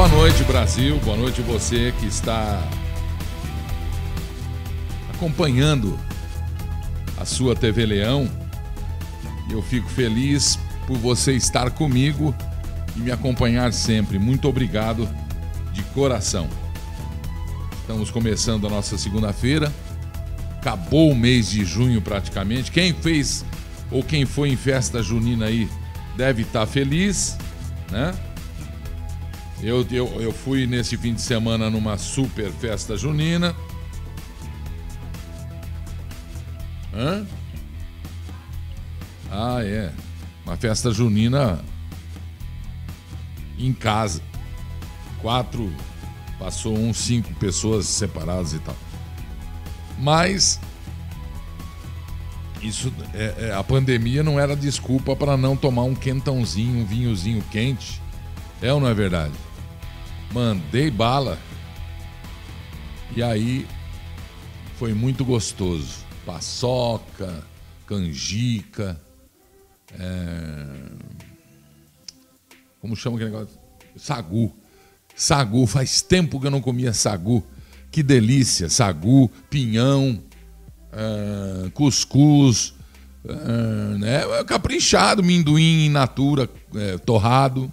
boa noite, Brasil. Boa noite você que está acompanhando a sua TV Leão. Eu fico feliz por você estar comigo e me acompanhar sempre. Muito obrigado de coração. Estamos começando a nossa segunda-feira. Acabou o mês de junho praticamente. Quem fez ou quem foi em festa junina aí deve estar feliz, né? Eu, eu, eu fui nesse fim de semana numa super festa junina. Hã? Ah, é. Uma festa junina em casa. Quatro, passou uns cinco pessoas separadas e tal. Mas isso é, é, a pandemia não era desculpa para não tomar um quentãozinho, um vinhozinho quente. É ou não é verdade? Mandei bala. E aí foi muito gostoso. Paçoca, canjica, é... como chama aquele negócio? Sagu. Sagu, faz tempo que eu não comia sagu. Que delícia, sagu, pinhão, é... cuscuz, é... né? caprichado, minduim in natura, é, torrado.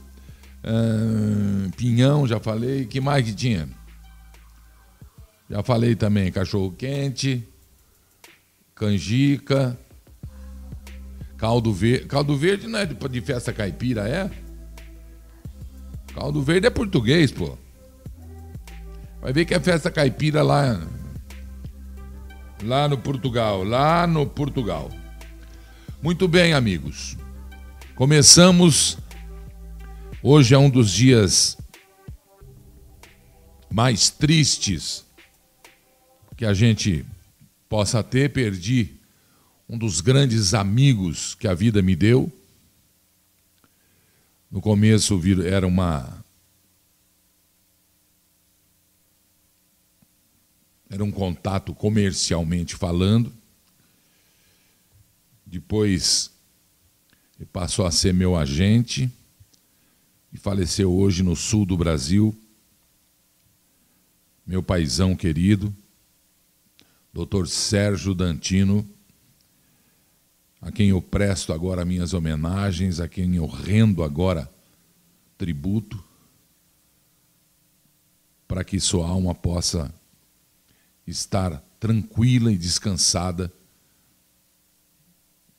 Pinhão, já falei. que mais que tinha? Já falei também, cachorro quente, canjica, caldo verde. Caldo verde não é de festa caipira, é? Caldo verde é português, pô. Vai ver que é festa caipira lá. Lá no Portugal, lá no Portugal. Muito bem, amigos. Começamos Hoje é um dos dias mais tristes que a gente possa ter. Perdi um dos grandes amigos que a vida me deu. No começo era uma. Era um contato comercialmente falando. Depois passou a ser meu agente e faleceu hoje no sul do Brasil. Meu paizão querido, Dr. Sérgio Dantino, a quem eu presto agora minhas homenagens, a quem eu rendo agora tributo, para que sua alma possa estar tranquila e descansada,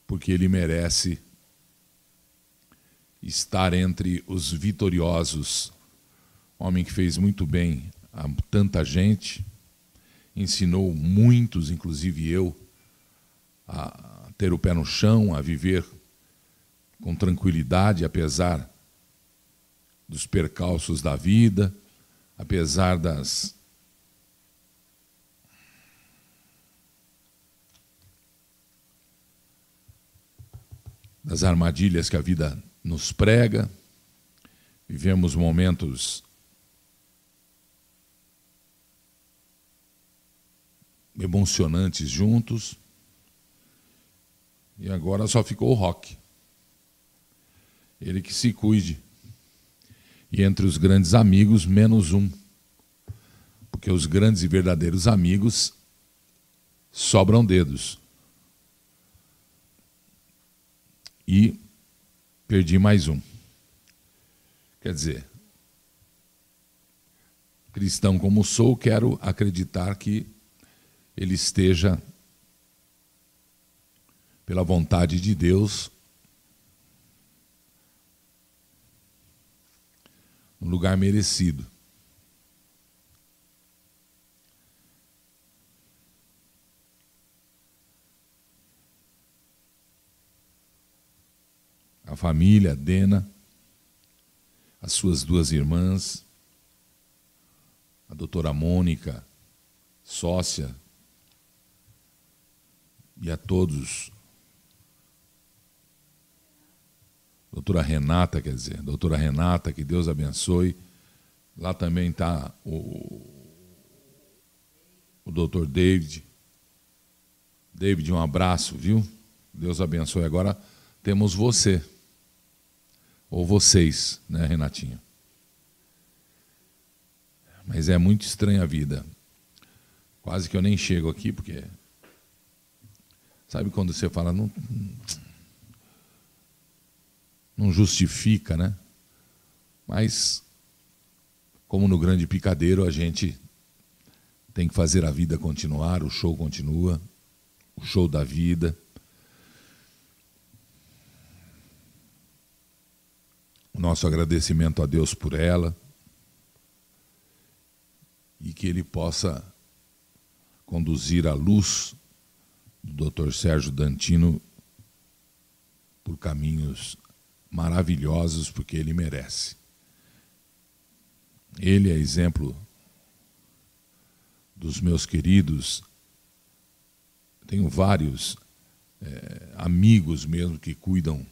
porque ele merece estar entre os vitoriosos. Homem que fez muito bem a tanta gente, ensinou muitos, inclusive eu, a ter o pé no chão, a viver com tranquilidade, apesar dos percalços da vida, apesar das das armadilhas que a vida nos prega, vivemos momentos emocionantes juntos, e agora só ficou o rock. Ele que se cuide. E entre os grandes amigos, menos um. Porque os grandes e verdadeiros amigos sobram dedos. E perdi mais um. Quer dizer, cristão como sou, quero acreditar que ele esteja, pela vontade de Deus, no lugar merecido. A família, a Dena, as suas duas irmãs, a doutora Mônica, sócia, e a todos. Doutora Renata, quer dizer, doutora Renata, que Deus abençoe. Lá também está o, o doutor David. David, um abraço, viu? Deus abençoe. Agora temos você. Ou vocês, né, Renatinha? Mas é muito estranha a vida. Quase que eu nem chego aqui, porque. Sabe quando você fala, não, não justifica, né? Mas, como no grande picadeiro, a gente tem que fazer a vida continuar, o show continua, o show da vida. Nosso agradecimento a Deus por ela e que Ele possa conduzir a luz do Dr. Sérgio Dantino por caminhos maravilhosos, porque ele merece. Ele é exemplo dos meus queridos. Tenho vários é, amigos mesmo que cuidam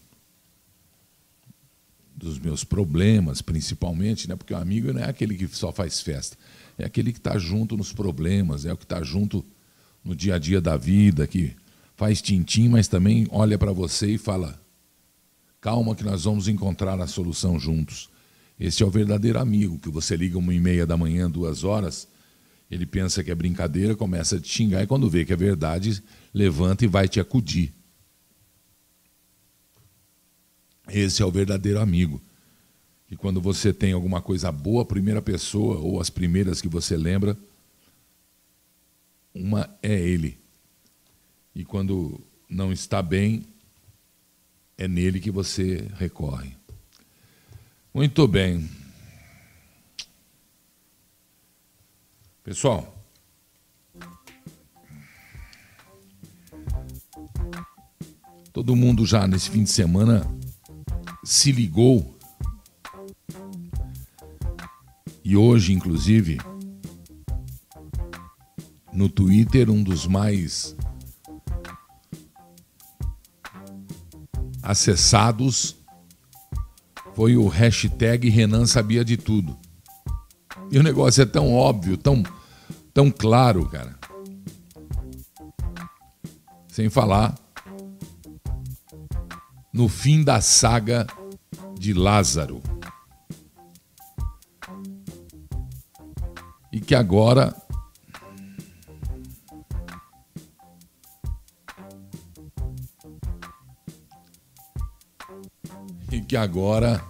dos meus problemas, principalmente, né? porque o amigo não é aquele que só faz festa, é aquele que está junto nos problemas, é o que está junto no dia a dia da vida, que faz tintim, mas também olha para você e fala: calma, que nós vamos encontrar a solução juntos. Esse é o verdadeiro amigo, que você liga uma e meia da manhã, duas horas, ele pensa que é brincadeira, começa a te xingar, e quando vê que é verdade, levanta e vai te acudir. Esse é o verdadeiro amigo. E quando você tem alguma coisa boa, a primeira pessoa, ou as primeiras que você lembra, uma é ele. E quando não está bem, é nele que você recorre. Muito bem. Pessoal, todo mundo já nesse fim de semana se ligou. E hoje, inclusive, no Twitter, um dos mais acessados foi o hashtag Renan Sabia de Tudo. E o negócio é tão óbvio, tão, tão claro, cara. Sem falar no fim da saga de Lázaro. E que agora e que agora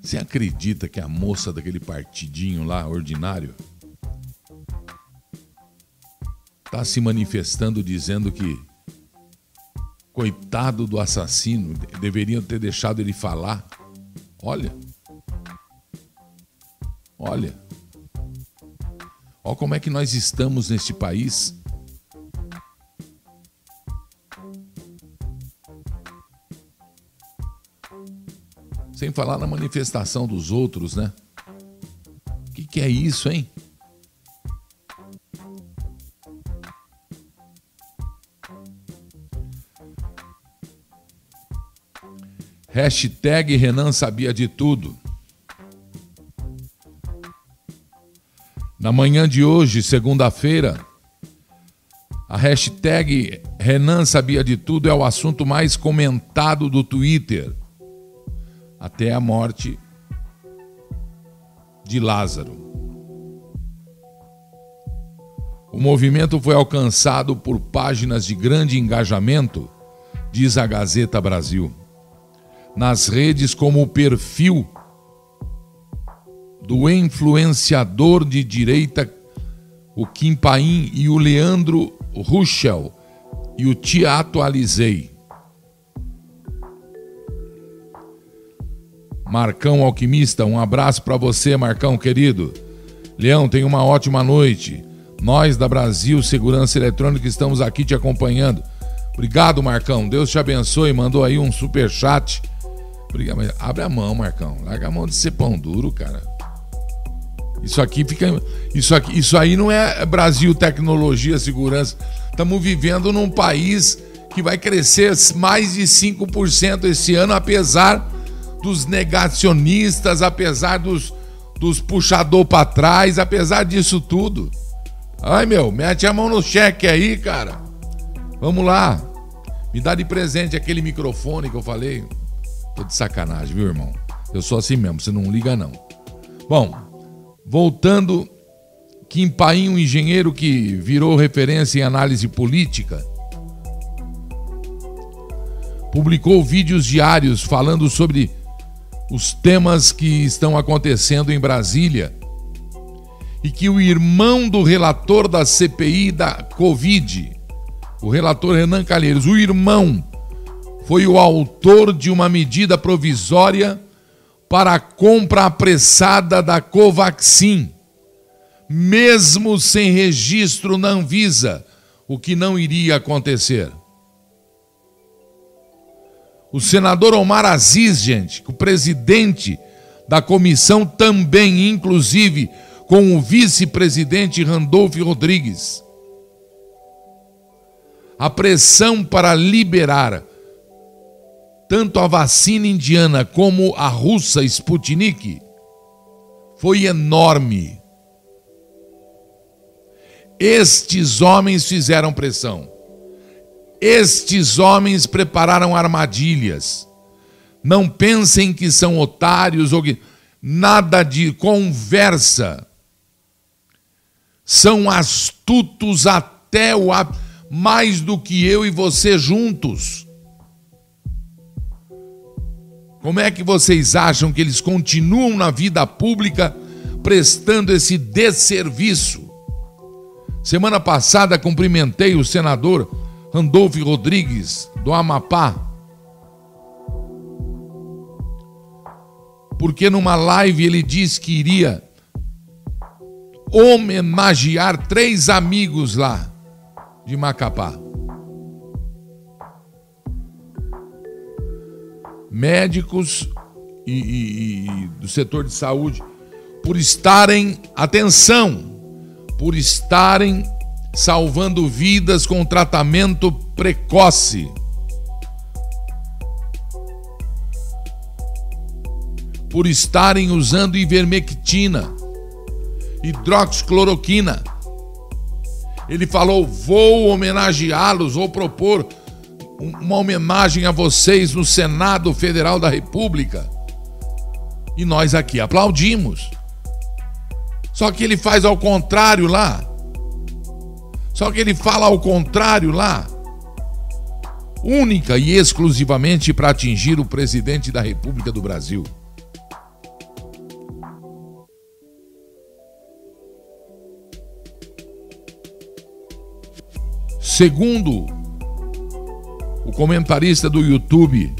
Você acredita que a moça daquele partidinho lá, ordinário, está se manifestando dizendo que coitado do assassino, deveriam ter deixado ele falar. Olha. Olha. Olha como é que nós estamos neste país. Sem falar na manifestação dos outros, né? O que, que é isso, hein? Hashtag Renan sabia de tudo. Na manhã de hoje, segunda-feira, a hashtag Renan sabia de tudo é o assunto mais comentado do Twitter até a morte de Lázaro. O movimento foi alcançado por páginas de grande engajamento, diz a Gazeta Brasil nas redes como o perfil do influenciador de direita, o Kim Paim e o Leandro Ruschel, e o Te Atualizei. Marcão Alquimista, um abraço para você, Marcão querido. Leão, tenha uma ótima noite. Nós da Brasil Segurança Eletrônica estamos aqui te acompanhando. Obrigado, Marcão. Deus te abençoe. Mandou aí um super chat Mas abre a mão, Marcão. Larga a mão de ser pão duro, cara. Isso aqui fica. Isso, aqui, isso aí não é Brasil Tecnologia Segurança. Estamos vivendo num país que vai crescer mais de 5% esse ano, apesar dos negacionistas, apesar dos, dos puxador para trás, apesar disso tudo. Ai, meu, mete a mão no cheque aí, cara. Vamos lá. Me dá de presente aquele microfone que eu falei. Tô de sacanagem, viu, irmão? Eu sou assim mesmo, você não liga não. Bom, voltando, Kim Paim, um engenheiro que virou referência em análise política, publicou vídeos diários falando sobre os temas que estão acontecendo em Brasília e que o irmão do relator da CPI da Covid, o relator Renan Calheiros, o irmão, foi o autor de uma medida provisória para a compra apressada da Covaxin, mesmo sem registro na Anvisa, o que não iria acontecer. O senador Omar Aziz, gente, o presidente da comissão, também, inclusive, com o vice-presidente Randolph Rodrigues. A pressão para liberar tanto a vacina indiana como a russa Sputnik foi enorme. Estes homens fizeram pressão. Estes homens prepararam armadilhas. Não pensem que são otários ou que. Nada de conversa. São astutos até o. mais do que eu e você juntos. Como é que vocês acham que eles continuam na vida pública prestando esse desserviço? Semana passada cumprimentei o senador Randolph Rodrigues, do Amapá, porque numa live ele disse que iria homenagear três amigos lá de Macapá. Médicos e, e, e do setor de saúde, por estarem, atenção, por estarem salvando vidas com tratamento precoce. Por estarem usando ivermectina, hidroxicloroquina. Ele falou: vou homenageá-los, vou propor uma homenagem a vocês no Senado Federal da República. E nós aqui aplaudimos. Só que ele faz ao contrário lá. Só que ele fala ao contrário lá. Única e exclusivamente para atingir o presidente da República do Brasil. Segundo o comentarista do YouTube,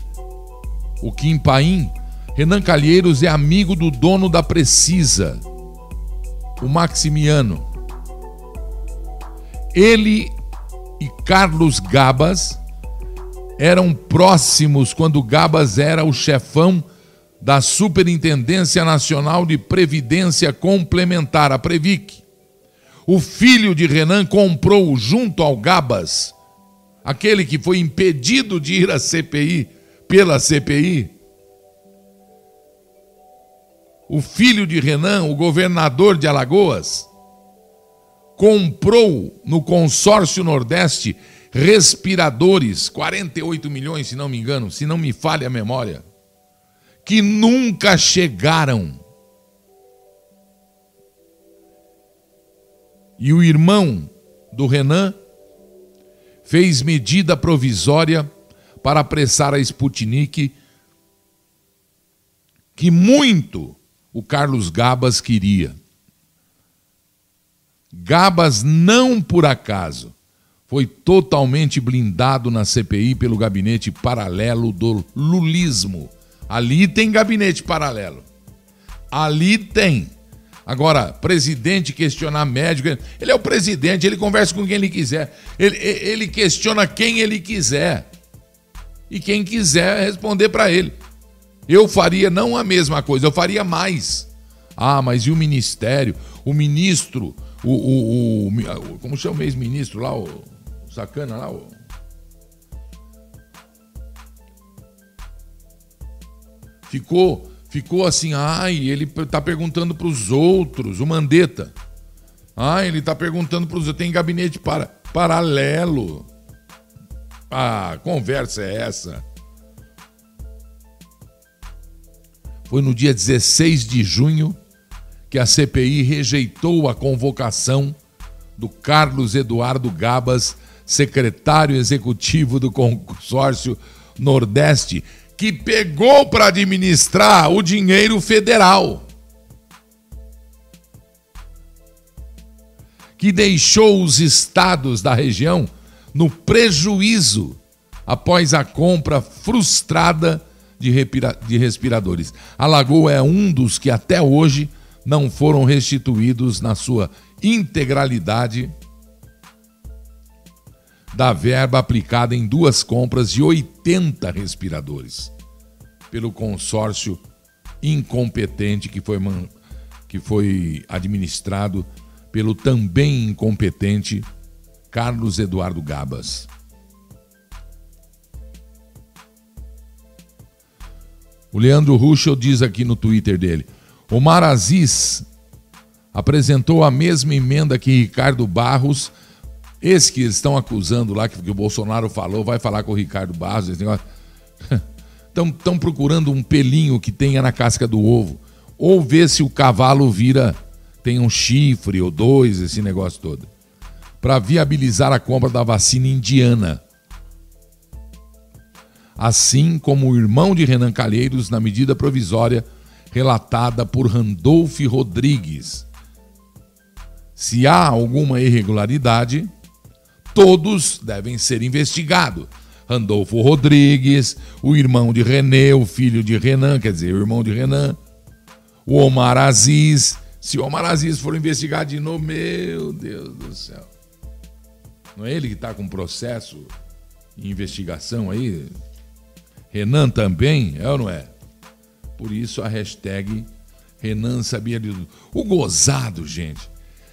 o Kim Paim, Renan Calheiros é amigo do dono da Precisa, o Maximiano. Ele e Carlos Gabas eram próximos quando Gabas era o chefão da Superintendência Nacional de Previdência Complementar, a Previc. O filho de Renan comprou junto ao Gabas, aquele que foi impedido de ir à CPI pela CPI. O filho de Renan, o governador de Alagoas, comprou no consórcio Nordeste respiradores, 48 milhões, se não me engano, se não me falha a memória, que nunca chegaram. E o irmão do Renan fez medida provisória para apressar a Sputnik, que muito o Carlos Gabas queria. Gabas não por acaso foi totalmente blindado na CPI pelo gabinete paralelo do lulismo. Ali tem gabinete paralelo. Ali tem. Agora, presidente questionar médico, ele é o presidente, ele conversa com quem ele quiser. Ele, ele questiona quem ele quiser. E quem quiser responder para ele. Eu faria não a mesma coisa, eu faria mais. Ah, mas e o ministério? O ministro o, o, o, como chama o ex-ministro lá, o sacana lá, o... ficou ficou assim, ai, ele tá perguntando para os outros, o Mandetta. Ah, ele tá perguntando para os outros, tem gabinete para, paralelo. Ah, conversa é essa? Foi no dia 16 de junho que a CPI rejeitou a convocação do Carlos Eduardo Gabas, secretário executivo do consórcio Nordeste, que pegou para administrar o dinheiro federal. Que deixou os estados da região no prejuízo após a compra frustrada de, respiradores. A Lagoa é um dos que até hoje não foram restituídos na sua integralidade da verba aplicada em duas compras de 80 respiradores pelo consórcio incompetente que foi, que foi administrado pelo também incompetente Carlos Eduardo Gabas. O Leandro Ruschel diz aqui no Twitter dele: o Aziz apresentou a mesma emenda que Ricardo Barros, esse que estão acusando lá, que, que o Bolsonaro falou, vai falar com o Ricardo Barros, esse negócio. Estão procurando um pelinho que tenha na casca do ovo. Ou ver se o cavalo vira, tem um chifre ou dois, esse negócio todo. Para viabilizar a compra da vacina indiana assim como o irmão de Renan Calheiros na medida provisória relatada por Randolph Rodrigues. Se há alguma irregularidade, todos devem ser investigados. Randolfo Rodrigues, o irmão de René, o filho de Renan, quer dizer, o irmão de Renan, o Omar Aziz. Se o Omar Aziz for investigado de novo, meu Deus do céu. Não é ele que está com processo investigação aí? Renan também, é ou não é? Por isso a hashtag Renan sabia de tudo. O gozado, gente,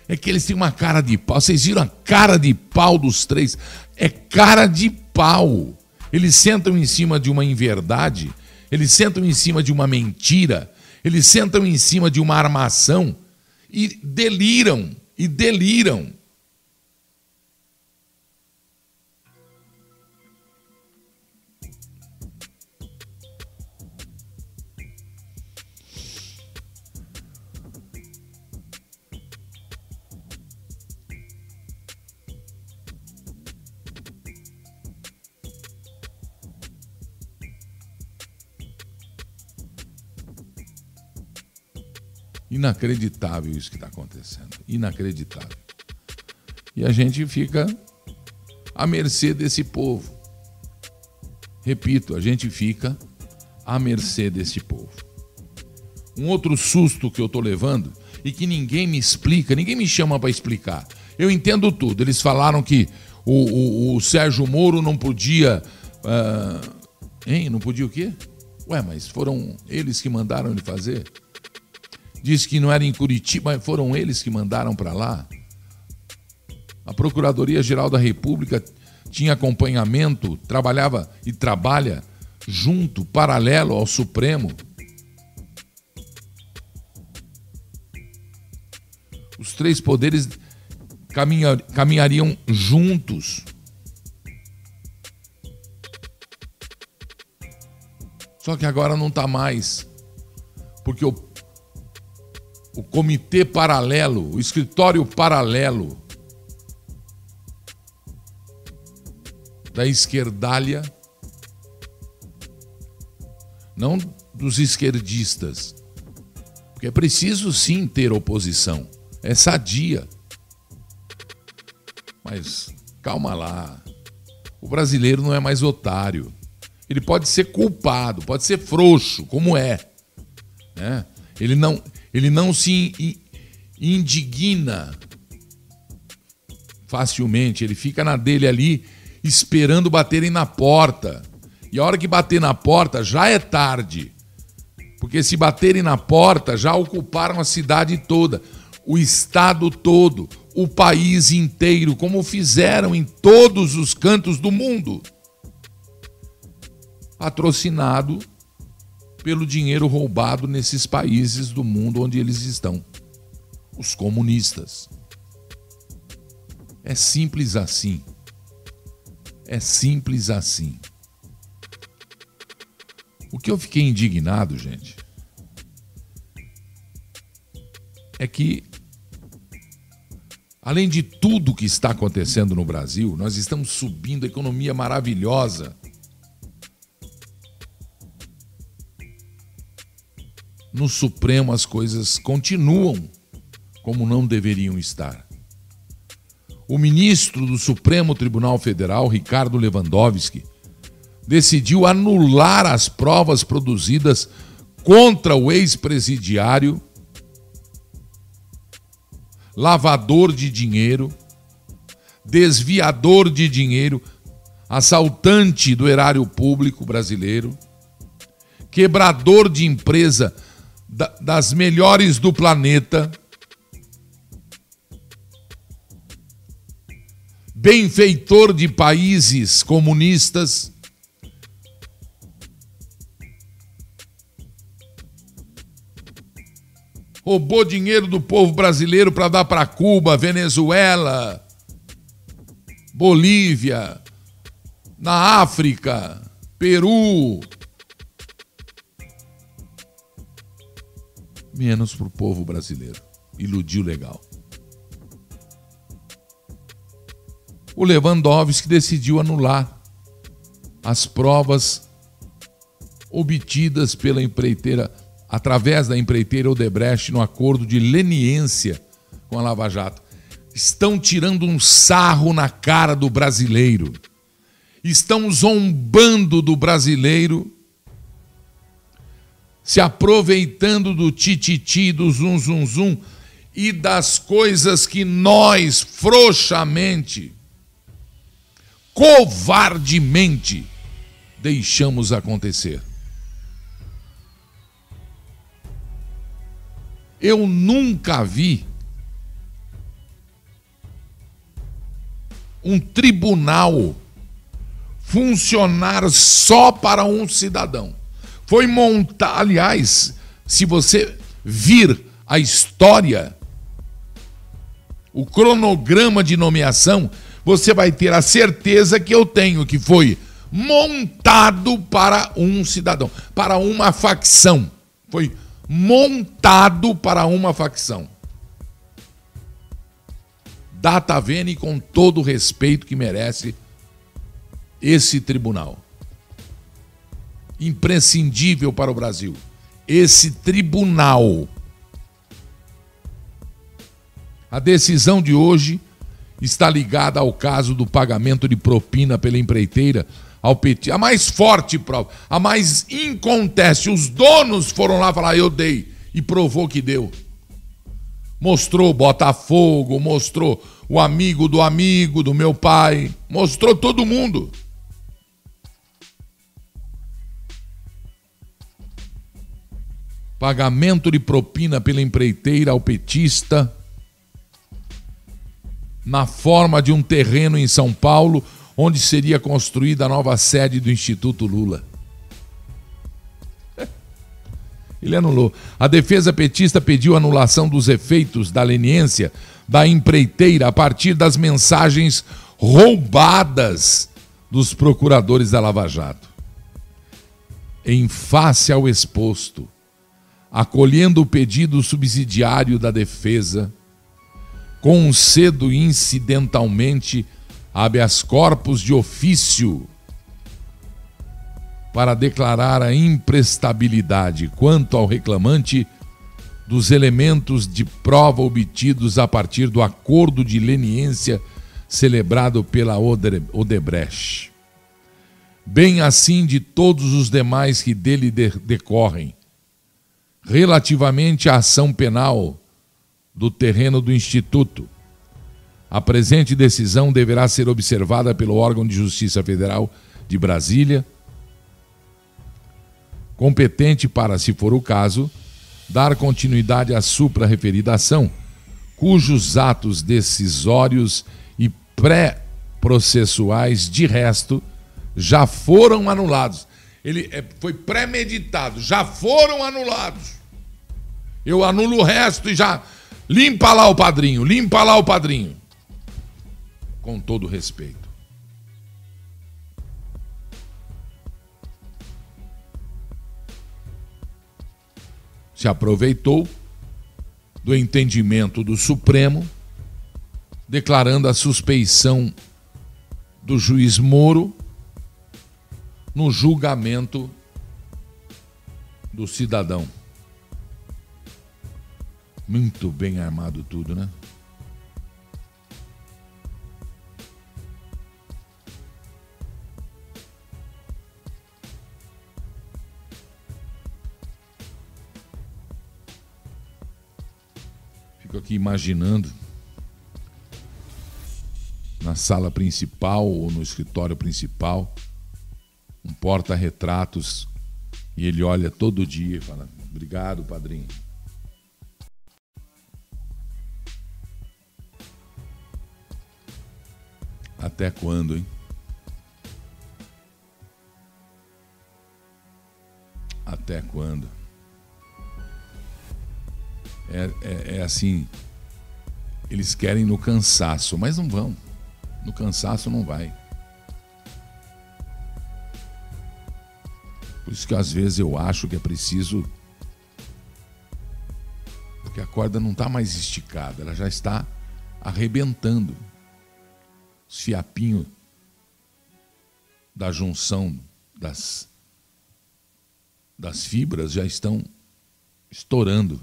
é que eles têm uma cara de pau. Vocês viram a cara de pau dos três? É cara de pau. Eles sentam em cima de uma inverdade, eles sentam em cima de uma mentira, eles sentam em cima de uma armação e deliram, e deliram. Inacreditável isso que está acontecendo. Inacreditável. E a gente fica à mercê desse povo. Repito, a gente fica à mercê desse povo. Um outro susto que eu estou levando e que ninguém me explica, ninguém me chama para explicar. Eu entendo tudo. Eles falaram que o, o, o Sérgio Moro não podia. Uh, hein? Não podia o quê? Ué, mas foram eles que mandaram ele fazer? Disse que não era em Curitiba, foram eles que mandaram para lá. A Procuradoria-Geral da República tinha acompanhamento, trabalhava e trabalha junto, paralelo ao Supremo. Os três poderes caminhar, caminhariam juntos. Só que agora não está mais. Porque o o comitê paralelo, o escritório paralelo da esquerdalha, não dos esquerdistas, porque é preciso sim ter oposição, é sadia. Mas calma lá, o brasileiro não é mais otário. Ele pode ser culpado, pode ser frouxo, como é. Né? Ele não, ele não se indigna facilmente, ele fica na dele ali esperando baterem na porta. E a hora que bater na porta já é tarde. Porque se baterem na porta, já ocuparam a cidade toda, o estado todo, o país inteiro, como fizeram em todos os cantos do mundo. Patrocinado pelo dinheiro roubado nesses países do mundo onde eles estão os comunistas. É simples assim. É simples assim. O que eu fiquei indignado, gente, é que, além de tudo que está acontecendo no Brasil, nós estamos subindo a economia maravilhosa. No Supremo as coisas continuam como não deveriam estar. O ministro do Supremo Tribunal Federal, Ricardo Lewandowski, decidiu anular as provas produzidas contra o ex-presidiário, lavador de dinheiro, desviador de dinheiro, assaltante do erário público brasileiro, quebrador de empresa das melhores do planeta, benfeitor de países comunistas, roubou dinheiro do povo brasileiro para dar para Cuba, Venezuela, Bolívia, na África, Peru. Menos para o povo brasileiro. Iludiu legal. O Lewandowski decidiu anular as provas obtidas pela empreiteira através da empreiteira Odebrecht no acordo de leniência com a Lava Jato. Estão tirando um sarro na cara do brasileiro. Estão zombando do brasileiro, se aproveitando do tititi, do zum zum zum e das coisas que nós frouxamente, covardemente deixamos acontecer. Eu nunca vi um tribunal funcionar só para um cidadão. Foi montar, aliás, se você vir a história, o cronograma de nomeação, você vai ter a certeza que eu tenho que foi montado para um cidadão, para uma facção. Foi montado para uma facção. Data Vene com todo o respeito que merece esse tribunal. Imprescindível para o Brasil. Esse tribunal. A decisão de hoje está ligada ao caso do pagamento de propina pela empreiteira ao PT. A mais forte prova, a mais inconteste. Os donos foram lá falar, eu dei. E provou que deu. Mostrou Botafogo, mostrou o amigo do amigo do meu pai, mostrou todo mundo. Pagamento de propina pela empreiteira ao petista na forma de um terreno em São Paulo onde seria construída a nova sede do Instituto Lula. Ele anulou. A defesa petista pediu anulação dos efeitos da leniência da empreiteira a partir das mensagens roubadas dos procuradores da Lava Jato. Em face ao exposto, acolhendo o pedido subsidiário da defesa, concedo incidentalmente habeas corpus de ofício para declarar a imprestabilidade quanto ao reclamante dos elementos de prova obtidos a partir do acordo de leniência celebrado pela Odebrecht, bem assim de todos os demais que dele decorrem, relativamente à ação penal do terreno do Instituto a presente decisão deverá ser observada pelo órgão de Justiça Federal de Brasília, competente para, se for o caso, dar continuidade à supra-referida ação, cujos atos decisórios e pré-processuais, de resto, já foram anulados. Ele é, foi premeditado, já foram anulados. Eu anulo o resto e já limpa lá o padrinho, limpa lá o padrinho com todo respeito. Se aproveitou do entendimento do Supremo, declarando a suspeição do juiz Moro no julgamento do cidadão. Muito bem armado tudo, né? Fico aqui imaginando na sala principal ou no escritório principal um porta-retratos e ele olha todo dia e fala: Obrigado, padrinho. Até quando, hein? Até quando? É, é, é assim. Eles querem no cansaço, mas não vão. No cansaço não vai. Isso que às vezes eu acho que é preciso. Porque a corda não está mais esticada, ela já está arrebentando. Os fiapinhos da junção das, das fibras já estão estourando.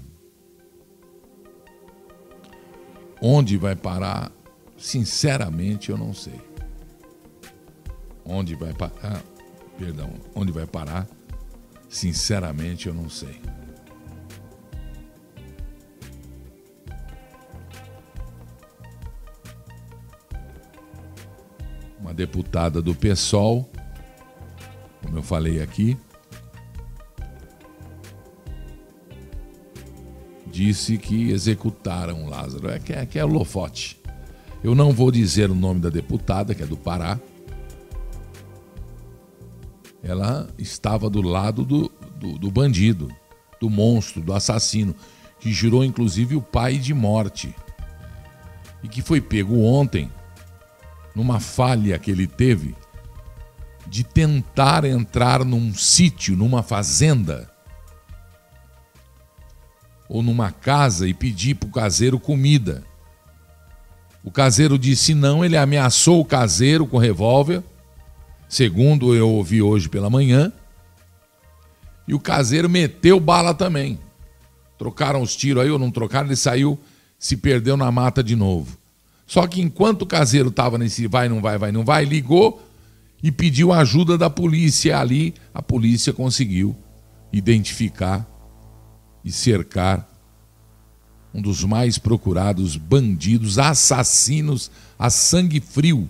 Onde vai parar? Sinceramente, eu não sei. Onde vai parar? Ah, perdão, onde vai parar? Sinceramente, eu não sei. Uma deputada do PSOL, como eu falei aqui, disse que executaram Lázaro. É que é, que é Lofote. Eu não vou dizer o nome da deputada, que é do Pará. Ela estava do lado do, do, do bandido, do monstro, do assassino, que jurou inclusive o pai de morte. E que foi pego ontem, numa falha que ele teve, de tentar entrar num sítio, numa fazenda ou numa casa e pedir para o caseiro comida. O caseiro disse não, ele ameaçou o caseiro com revólver, segundo eu ouvi hoje pela manhã, e o caseiro meteu bala também. Trocaram os tiros aí ou não trocaram, ele saiu, se perdeu na mata de novo. Só que enquanto o caseiro estava nesse vai, não vai, vai, não vai, ligou e pediu ajuda da polícia. Ali a polícia conseguiu identificar e cercar um dos mais procurados bandidos, assassinos a sangue frio.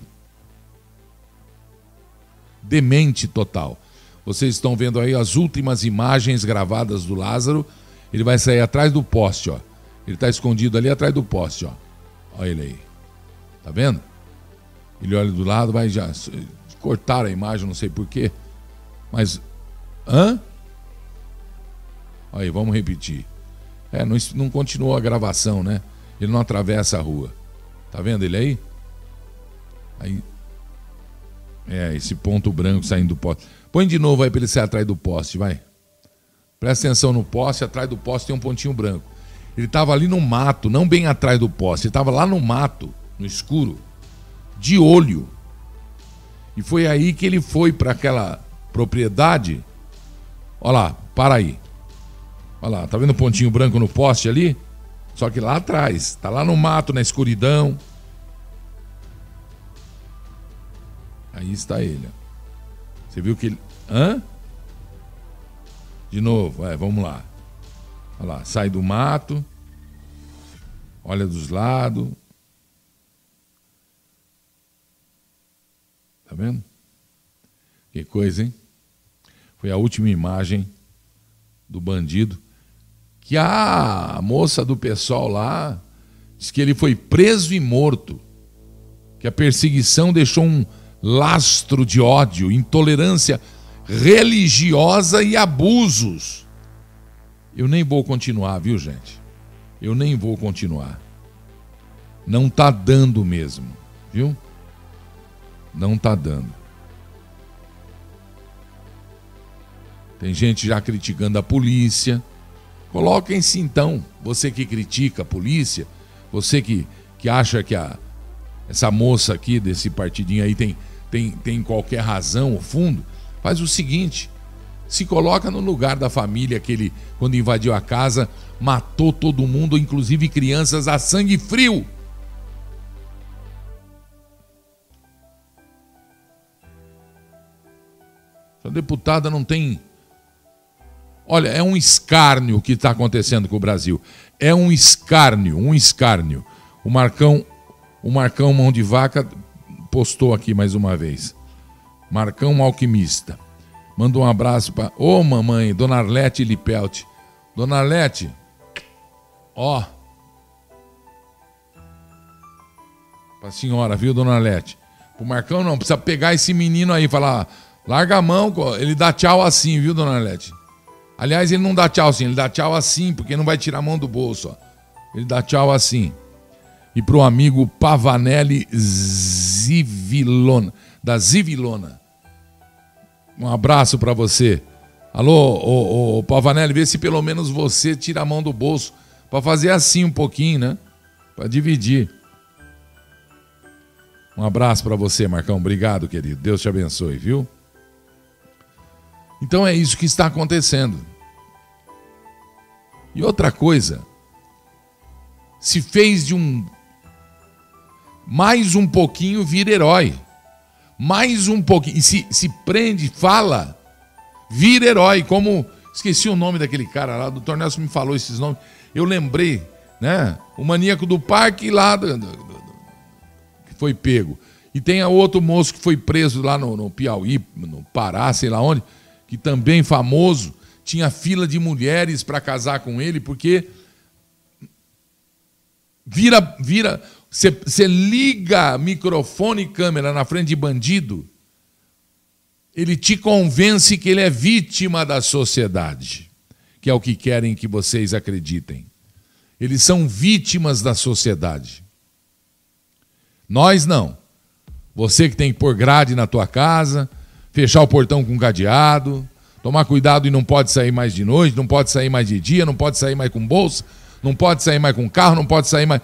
Demente total. Vocês estão vendo aí as últimas imagens gravadas do Lázaro. Ele vai sair atrás do poste, ó. Ele está escondido ali atrás do poste, ó. Olha ele aí. Tá vendo? Ele olha do lado, vai já. Cortaram a imagem, não sei porquê. Mas. Hã? Aí, vamos repetir. É, não, não continuou a gravação, né? Ele não atravessa a rua. Tá vendo ele aí? Aí. É, esse ponto branco saindo do poste. Põe de novo aí para ele sair atrás do poste, vai. Presta atenção no poste, atrás do poste tem um pontinho branco. Ele estava ali no mato, não bem atrás do poste, ele estava lá no mato, no escuro, de olho. E foi aí que ele foi para aquela propriedade. Olha lá, para aí. Olha lá, tá vendo o pontinho branco no poste ali? Só que lá atrás, tá lá no mato, na escuridão. Aí está ele. Você viu que ele. Hã? De novo, é, vamos lá. Olha lá, sai do mato, olha dos lados. Tá vendo? Que coisa, hein? Foi a última imagem do bandido que a moça do pessoal lá diz que ele foi preso e morto, que a perseguição deixou um lastro de ódio, intolerância religiosa e abusos. Eu nem vou continuar, viu, gente? Eu nem vou continuar. Não tá dando mesmo, viu? Não tá dando. Tem gente já criticando a polícia Coloquem-se então, você que critica a polícia, você que, que acha que a, essa moça aqui desse partidinho aí tem, tem, tem qualquer razão ou fundo, faz o seguinte: se coloca no lugar da família que ele, quando invadiu a casa, matou todo mundo, inclusive crianças, a sangue frio. A deputada não tem. Olha, é um escárnio o que está acontecendo com o Brasil. É um escárnio, um escárnio. O Marcão, o Marcão Mão de Vaca postou aqui mais uma vez. Marcão Alquimista. Manda um abraço para. Ô, oh, mamãe, Dona Arlete Lipelt. Dona Arlete, ó. Pra senhora, viu, Dona Arlete? Pro Marcão não, precisa pegar esse menino aí e falar. Larga a mão, ele dá tchau assim, viu, Dona Arlete? Aliás, ele não dá tchau assim, ele dá tchau assim, porque não vai tirar a mão do bolso, ó. Ele dá tchau assim. E pro amigo Pavanelli Zivilona, da Zivilona. Um abraço para você. Alô, ô, ô, Pavanelli, vê se pelo menos você tira a mão do bolso para fazer assim um pouquinho, né? Para dividir. Um abraço para você, Marcão. Obrigado, querido. Deus te abençoe, viu? Então é isso que está acontecendo. E outra coisa, se fez de um mais um pouquinho vira herói. Mais um pouquinho, se, se prende, fala, vira herói, como, esqueci o nome daquele cara lá, o doutor Nelson me falou esses nomes, eu lembrei, né, o maníaco do parque lá, do, do, do, que foi pego, e tem outro moço que foi preso lá no, no Piauí, no Pará, sei lá onde, que também famoso, tinha fila de mulheres para casar com ele, porque vira, vira você liga microfone e câmera na frente de bandido, ele te convence que ele é vítima da sociedade, que é o que querem que vocês acreditem. Eles são vítimas da sociedade. Nós não. Você que tem que pôr grade na tua casa, fechar o portão com cadeado, tomar cuidado e não pode sair mais de noite, não pode sair mais de dia, não pode sair mais com bolsa, não pode sair mais com carro, não pode sair mais.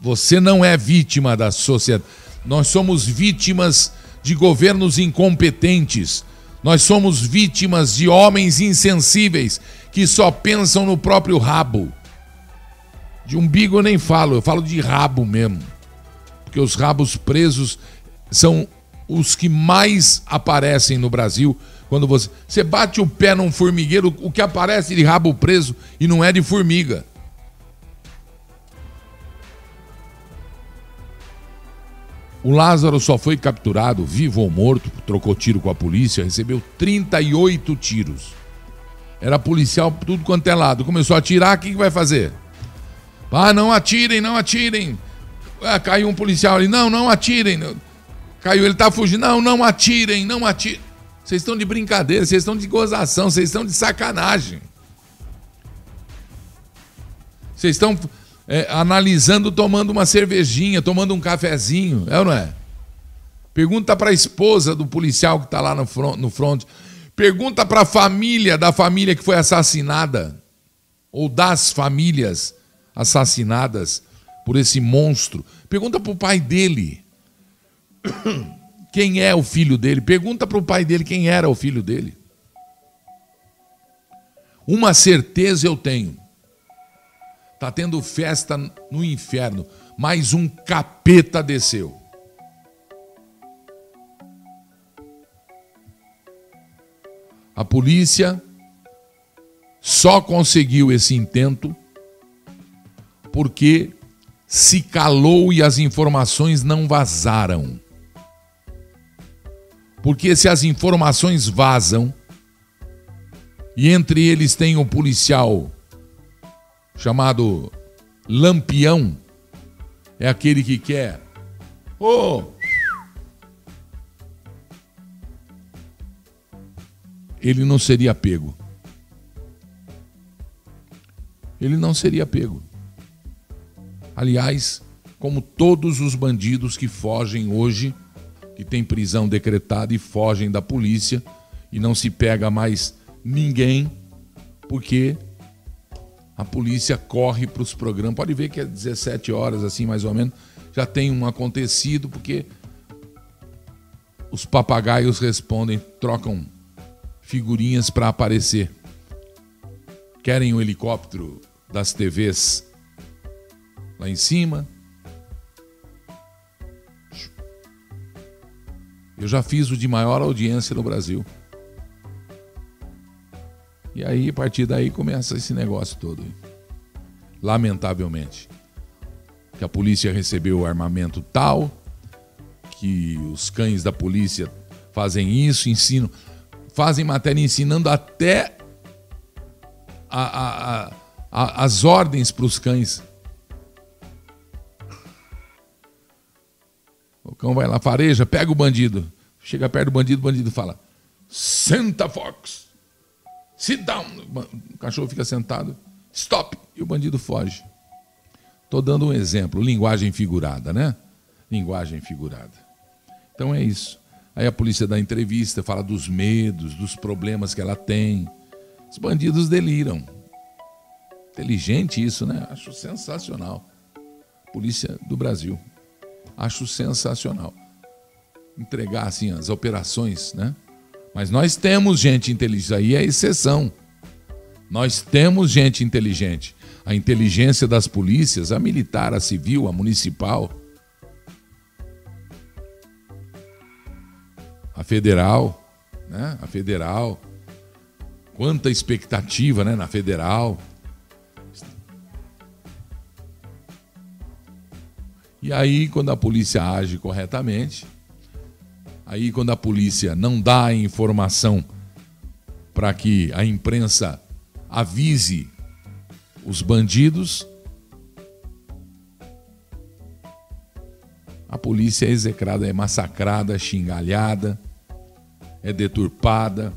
Você não é vítima da sociedade. Nós somos vítimas de governos incompetentes. Nós somos vítimas de homens insensíveis que só pensam no próprio rabo. De umbigo eu nem falo, eu falo de rabo mesmo. Porque os rabos presos são os que mais aparecem no Brasil. Quando você, você bate o pé num formigueiro, o que aparece de rabo preso e não é de formiga. O Lázaro só foi capturado, vivo ou morto, trocou tiro com a polícia, recebeu 38 tiros. Era policial tudo quanto é lado. Começou a atirar, o que, que vai fazer? Ah, não atirem, não atirem. Ah, caiu um policial ali, não, não atirem. Caiu, ele tá fugindo, não, não atirem, não atirem. Vocês estão de brincadeira, vocês estão de gozação, vocês estão de sacanagem. Vocês estão é, analisando, tomando uma cervejinha, tomando um cafezinho, é ou não é? Pergunta para a esposa do policial que está lá no front, no front. Pergunta para a família da família que foi assassinada, ou das famílias assassinadas por esse monstro. Pergunta para o pai dele quem é o filho dele. Pergunta para o pai dele quem era o filho dele. Uma certeza eu tenho: Está tendo festa no inferno. Mais um capeta desceu. A polícia só conseguiu esse intento porque se calou e as informações não vazaram. Porque se as informações vazam, e entre eles tem um policial chamado lampião, é aquele que quer. Oh! Ele não seria pego. Ele não seria pego. Aliás, como todos os bandidos que fogem hoje, que tem prisão decretada e fogem da polícia e não se pega mais ninguém, porque a polícia corre para os programas. Pode ver que é 17 horas, assim, mais ou menos, já tem um acontecido, porque os papagaios respondem, trocam figurinhas para aparecer. Querem o helicóptero das TVs lá em cima. Eu já fiz o de maior audiência no Brasil. E aí, a partir daí, começa esse negócio todo. Lamentavelmente. Que a polícia recebeu armamento tal, que os cães da polícia fazem isso, ensinam, fazem matéria ensinando até a, a, a, as ordens para os cães. O cão vai lá, fareja, pega o bandido. Chega perto do bandido, o bandido fala: Senta, Fox. Sit down. O cachorro fica sentado. Stop. E o bandido foge. Estou dando um exemplo. Linguagem figurada, né? Linguagem figurada. Então é isso. Aí a polícia dá entrevista, fala dos medos, dos problemas que ela tem. Os bandidos deliram. Inteligente isso, né? Acho sensacional. Polícia do Brasil. Acho sensacional. Entregar assim as operações, né? Mas nós temos gente inteligente, aí é exceção. Nós temos gente inteligente. A inteligência das polícias, a militar, a civil, a municipal, a federal, né? A federal. Quanta expectativa, né, na federal. E aí, quando a polícia age corretamente, Aí, quando a polícia não dá a informação para que a imprensa avise os bandidos, a polícia é execrada, é massacrada, xingalhada, é deturpada,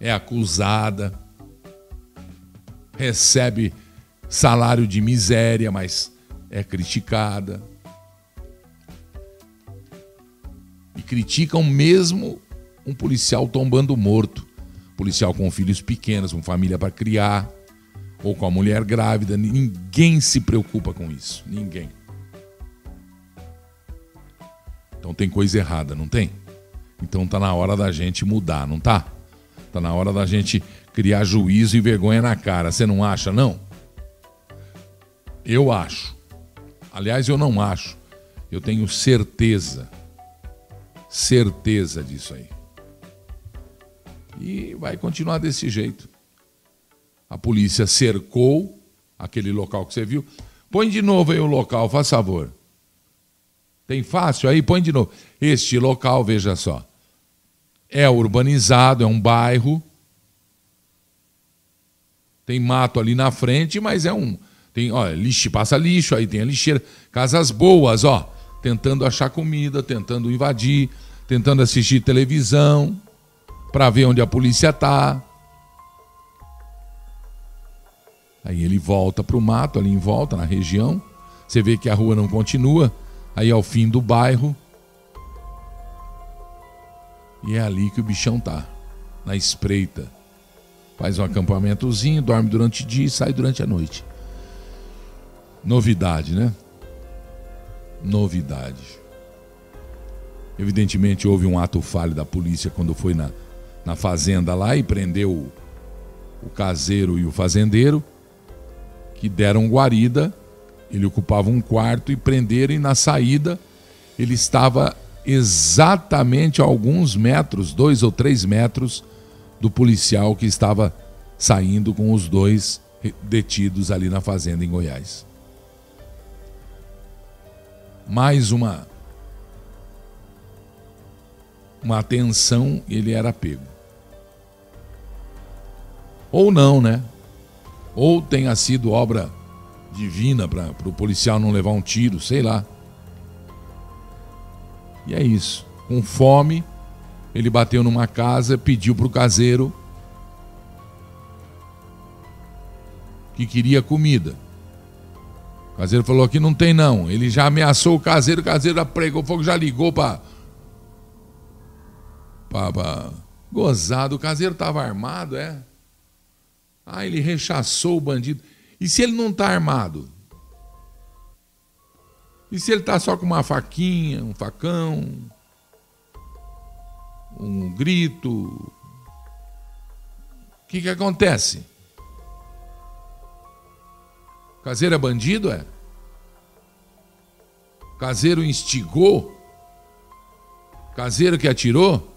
é acusada, recebe salário de miséria, mas é criticada. Criticam mesmo um policial tombando morto. Policial com filhos pequenos, com família para criar, ou com a mulher grávida. Ninguém se preocupa com isso. Ninguém. Então tem coisa errada, não tem? Então tá na hora da gente mudar, não tá? Tá na hora da gente criar juízo e vergonha na cara. Você não acha, não? Eu acho. Aliás, eu não acho. Eu tenho certeza certeza disso aí. E vai continuar desse jeito. A polícia cercou aquele local que você viu. Põe de novo aí o local, faz favor. Tem fácil aí? Põe de novo. Este local, veja só. É urbanizado, é um bairro. Tem mato ali na frente, mas é um. Tem, ó, lixo, passa lixo, aí tem a lixeira. Casas boas, ó tentando achar comida, tentando invadir, tentando assistir televisão para ver onde a polícia está. Aí ele volta para o mato, ali em volta, na região. Você vê que a rua não continua. Aí ao fim do bairro. E é ali que o bichão tá, na espreita. Faz um acampamentozinho, dorme durante o dia e sai durante a noite. Novidade, né? Novidade. Evidentemente houve um ato falho da polícia quando foi na, na fazenda lá e prendeu o, o caseiro e o fazendeiro, que deram guarida, ele ocupava um quarto e prenderam, e na saída ele estava exatamente a alguns metros, dois ou três metros, do policial que estava saindo com os dois detidos ali na fazenda em Goiás mais uma uma atenção, ele era pego. Ou não, né? Ou tenha sido obra divina para o policial não levar um tiro, sei lá. E é isso. Com fome, ele bateu numa casa, pediu para o caseiro que queria comida. O caseiro falou que não tem não. Ele já ameaçou o caseiro, o caseiro já pregou fogo, já ligou para para gozado. O caseiro estava armado, é? Ah, ele rechaçou o bandido. E se ele não está armado? E se ele está só com uma faquinha, um facão, um grito? O que, que acontece? Caseiro é bandido, é? Caseiro instigou? Caseiro que atirou?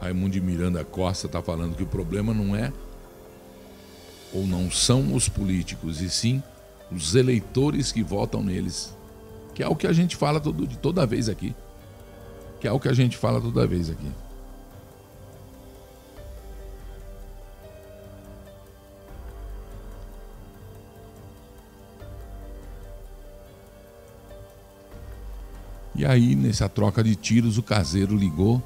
Raimundo de Miranda Costa está falando que o problema não é ou não são os políticos, e sim os eleitores que votam neles. Que é o que a gente fala todo, toda vez aqui. Que é o que a gente fala toda vez aqui. E aí, nessa troca de tiros, o caseiro ligou,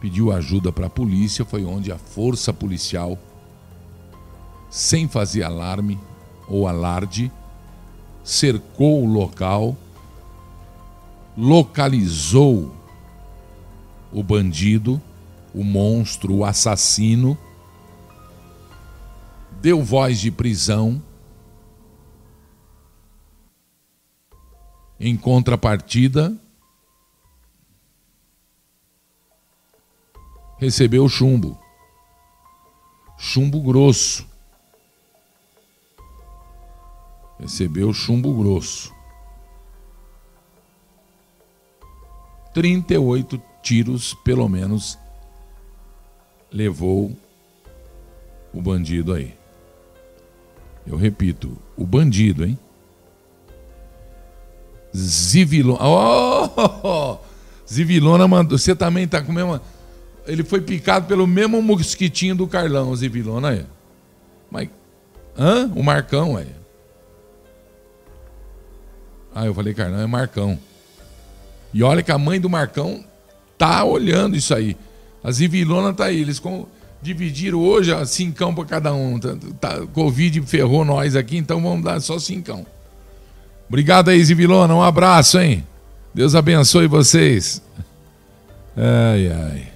pediu ajuda para a polícia. Foi onde a força policial, sem fazer alarme ou alarde, cercou o local, localizou o bandido, o monstro, o assassino, deu voz de prisão Em contrapartida, recebeu chumbo. Chumbo grosso. Recebeu chumbo grosso. 38 tiros, pelo menos, levou o bandido aí. Eu repito, o bandido, hein? Zivilona. Oh! Zivilona mandou. Você também tá com o mesmo. Ele foi picado pelo mesmo mosquitinho do Carlão, Zivilona aí. Mas. Hã? O Marcão, aí. Ah, eu falei Carlão, é Marcão. E olha que a mãe do Marcão tá olhando isso aí. A Zivilona tá aí. Eles com... dividiram hoje ó, cincão para cada um. Tá, tá, Covid ferrou nós aqui, então vamos dar só cincão. Obrigado aí, Zivilona. Um abraço, hein? Deus abençoe vocês. Ai, ai.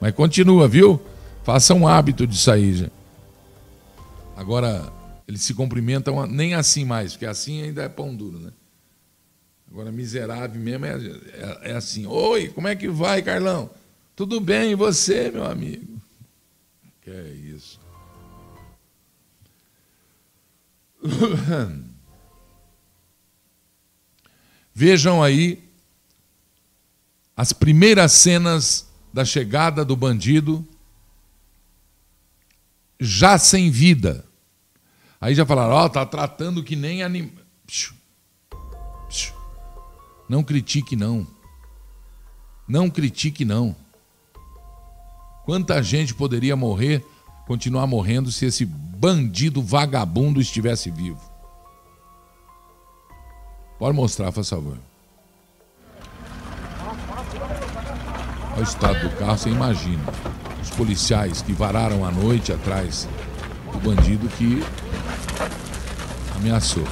Mas continua, viu? Faça um hábito de sair. Já. Agora, eles se cumprimentam nem assim mais, porque assim ainda é pão duro, né? Agora, miserável mesmo é, é, é assim. Oi, como é que vai, Carlão? Tudo bem, e você, meu amigo? Que é isso. Vejam aí as primeiras cenas da chegada do bandido, já sem vida. Aí já falaram, ó, oh, tá tratando que nem animal. Não critique, não. Não critique, não. Quanta gente poderia morrer, continuar morrendo, se esse bandido vagabundo estivesse vivo? Pode mostrar, faz favor. Olha o estado do carro, você imagina. Os policiais que vararam à noite atrás do bandido que ameaçou.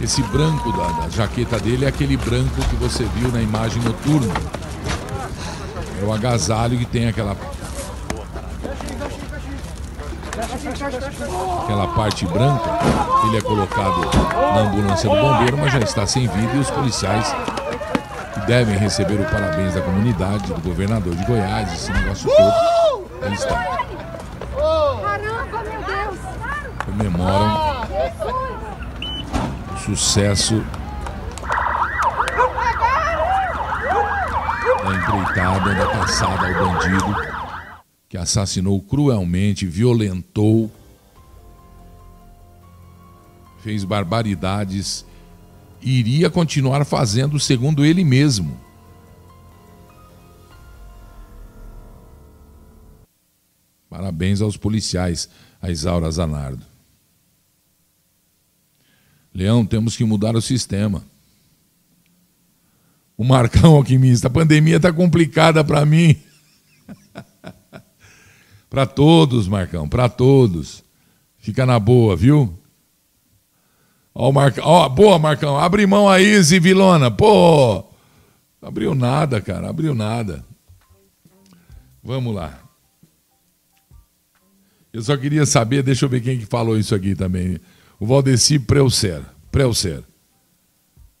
Esse branco da, da, jaqueta dele é aquele branco que você viu na imagem noturna. É o agasalho que tem aquela aquela parte branca, ele é colocado na ambulância do bombeiro, mas já está sem vida e os policiais devem receber o parabéns da comunidade, do governador de Goiás, esse negócio todo, eles estão. Comemoram o sucesso da empreitada, da caçada ao bandido que assassinou cruelmente, violentou, fez barbaridades, iria continuar fazendo segundo ele mesmo. Parabéns aos policiais, a Isaura Zanardo. Leão, temos que mudar o sistema. O Marcão Alquimista, a pandemia está complicada para mim. Para todos, Marcão, para todos. Fica na boa, viu? Ó, ó, boa, Marcão. Abre mão aí, Zivilona. Pô. Abriu nada, cara, abriu nada. Vamos lá. Eu só queria saber, deixa eu ver quem que falou isso aqui também. O Valdeci Preucer. Preucer.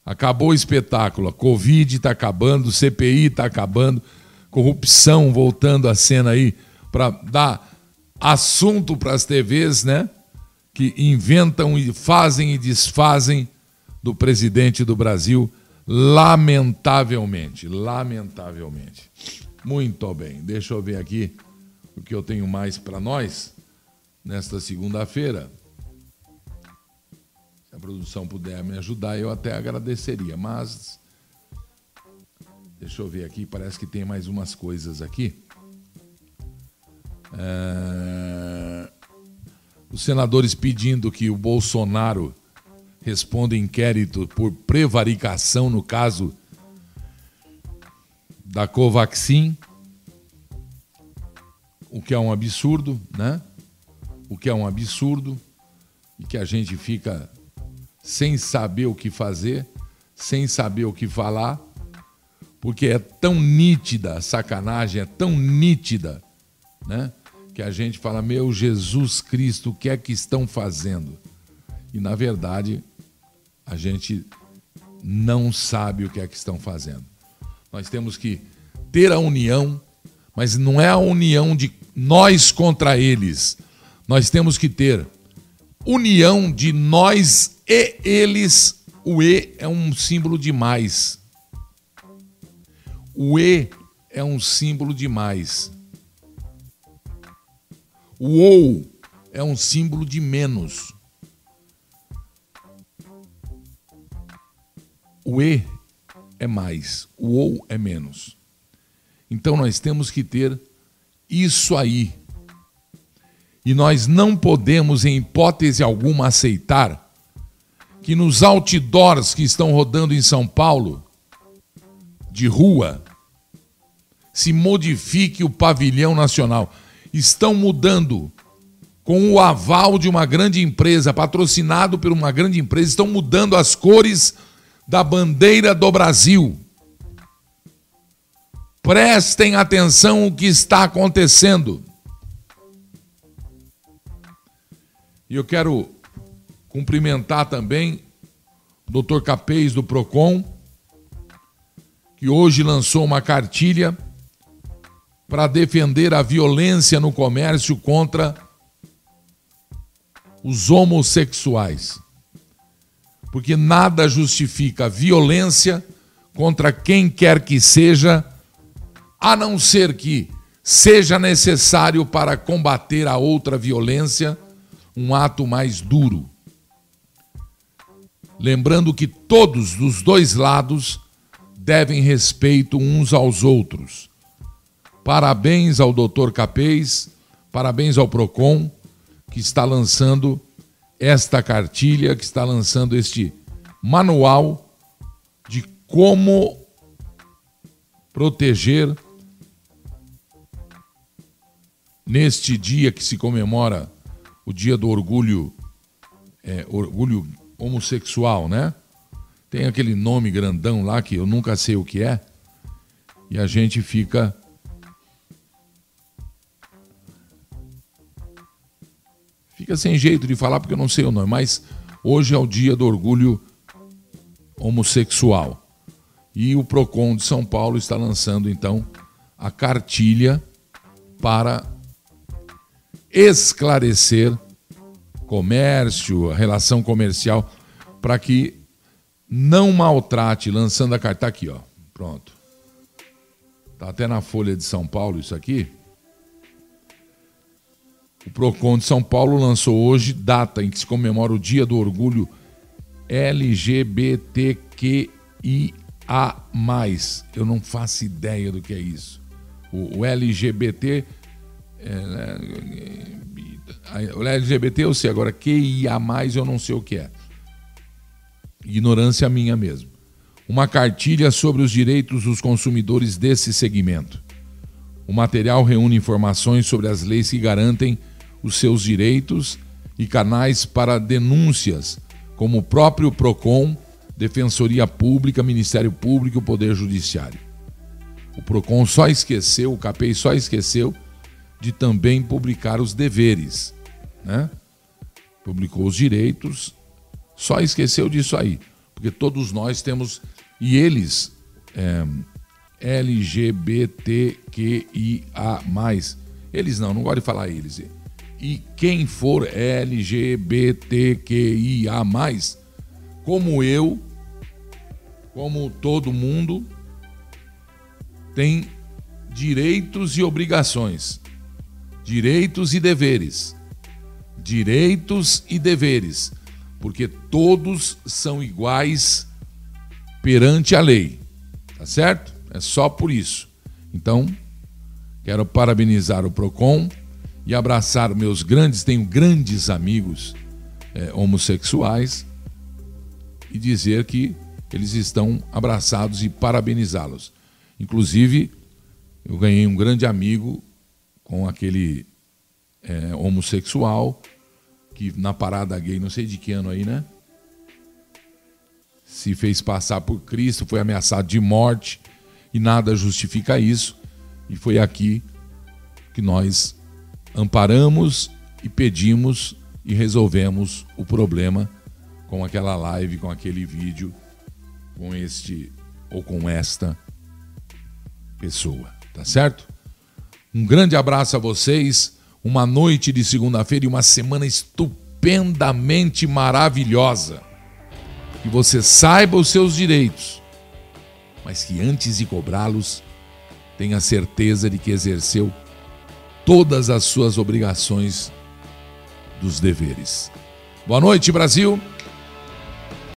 Acabou o espetáculo. A Covid está acabando, CPI está acabando, corrupção voltando à cena aí para dar assunto para as TVs, né? Que inventam e fazem e desfazem do presidente do Brasil, lamentavelmente. Lamentavelmente. Muito bem. Deixa eu ver aqui o que eu tenho mais para nós nesta segunda-feira a produção puder me ajudar, eu até agradeceria. Mas deixa eu ver aqui, parece que tem mais umas coisas aqui. É... Os senadores pedindo que o Bolsonaro responda inquérito por prevaricação no caso da Covaxin, o que é um absurdo, né? O que é um absurdo e que a gente fica sem saber o que fazer, sem saber o que falar, porque é tão nítida a sacanagem, é tão nítida, né? Que a gente fala, meu Jesus Cristo, o que é que estão fazendo? E na verdade, a gente não sabe o que é que estão fazendo. Nós temos que ter a união, mas não é a união de nós contra eles. Nós temos que ter união de nós e eles, o E é um símbolo de mais. O E é um símbolo de mais. O OU é um símbolo de menos. O E é mais, o OU é menos. Então nós temos que ter isso aí. E nós não podemos, em hipótese alguma, aceitar que nos outdoors que estão rodando em São Paulo, de rua, se modifique o pavilhão nacional. Estão mudando com o aval de uma grande empresa, patrocinado por uma grande empresa, estão mudando as cores da bandeira do Brasil. Prestem atenção o que está acontecendo. E eu quero Cumprimentar também o Dr. Capês do Procon, que hoje lançou uma cartilha para defender a violência no comércio contra os homossexuais. Porque nada justifica violência contra quem quer que seja, a não ser que seja necessário para combater a outra violência um ato mais duro. Lembrando que todos dos dois lados devem respeito uns aos outros. Parabéns ao Dr. Capês, parabéns ao Procon que está lançando esta cartilha, que está lançando este manual de como proteger neste dia que se comemora o Dia do Orgulho, é, orgulho homossexual, né? Tem aquele nome grandão lá que eu nunca sei o que é. E a gente fica. Fica sem jeito de falar porque eu não sei o nome, mas hoje é o dia do orgulho homossexual. E o Procon de São Paulo está lançando então a cartilha para esclarecer comércio, a relação comercial, para que não maltrate, lançando a carta. Tá aqui, ó. Pronto. Tá até na Folha de São Paulo isso aqui. O Procon de São Paulo lançou hoje data em que se comemora o Dia do Orgulho LGBTQIA+. Eu não faço ideia do que é isso. O, o LGBT é, o LGBT eu sei, agora QIA, eu não sei o que é. Ignorância minha mesmo. Uma cartilha sobre os direitos dos consumidores desse segmento. O material reúne informações sobre as leis que garantem os seus direitos e canais para denúncias, como o próprio PROCON Defensoria Pública, Ministério Público e o Poder Judiciário. O PROCON só esqueceu, o CAPEI só esqueceu de também publicar os deveres. Né? Publicou os direitos, só esqueceu disso aí. Porque todos nós temos. E eles, é, LGBTQIA. Eles não, não gosto de falar eles. E quem for LGBTQIA, como eu, como todo mundo, tem direitos e obrigações, direitos e deveres. Direitos e deveres, porque todos são iguais perante a lei. Tá certo? É só por isso. Então, quero parabenizar o Procon e abraçar meus grandes, tenho grandes amigos é, homossexuais e dizer que eles estão abraçados e parabenizá-los. Inclusive, eu ganhei um grande amigo com aquele é, homossexual que na parada gay, não sei de que ano aí, né? Se fez passar por Cristo, foi ameaçado de morte e nada justifica isso. E foi aqui que nós amparamos e pedimos e resolvemos o problema com aquela live, com aquele vídeo, com este ou com esta pessoa, tá certo? Um grande abraço a vocês, uma noite de segunda-feira e uma semana estupendamente maravilhosa. Que você saiba os seus direitos mas que antes de cobrá-los, tenha certeza de que exerceu todas as suas obrigações dos deveres. Boa noite, Brasil!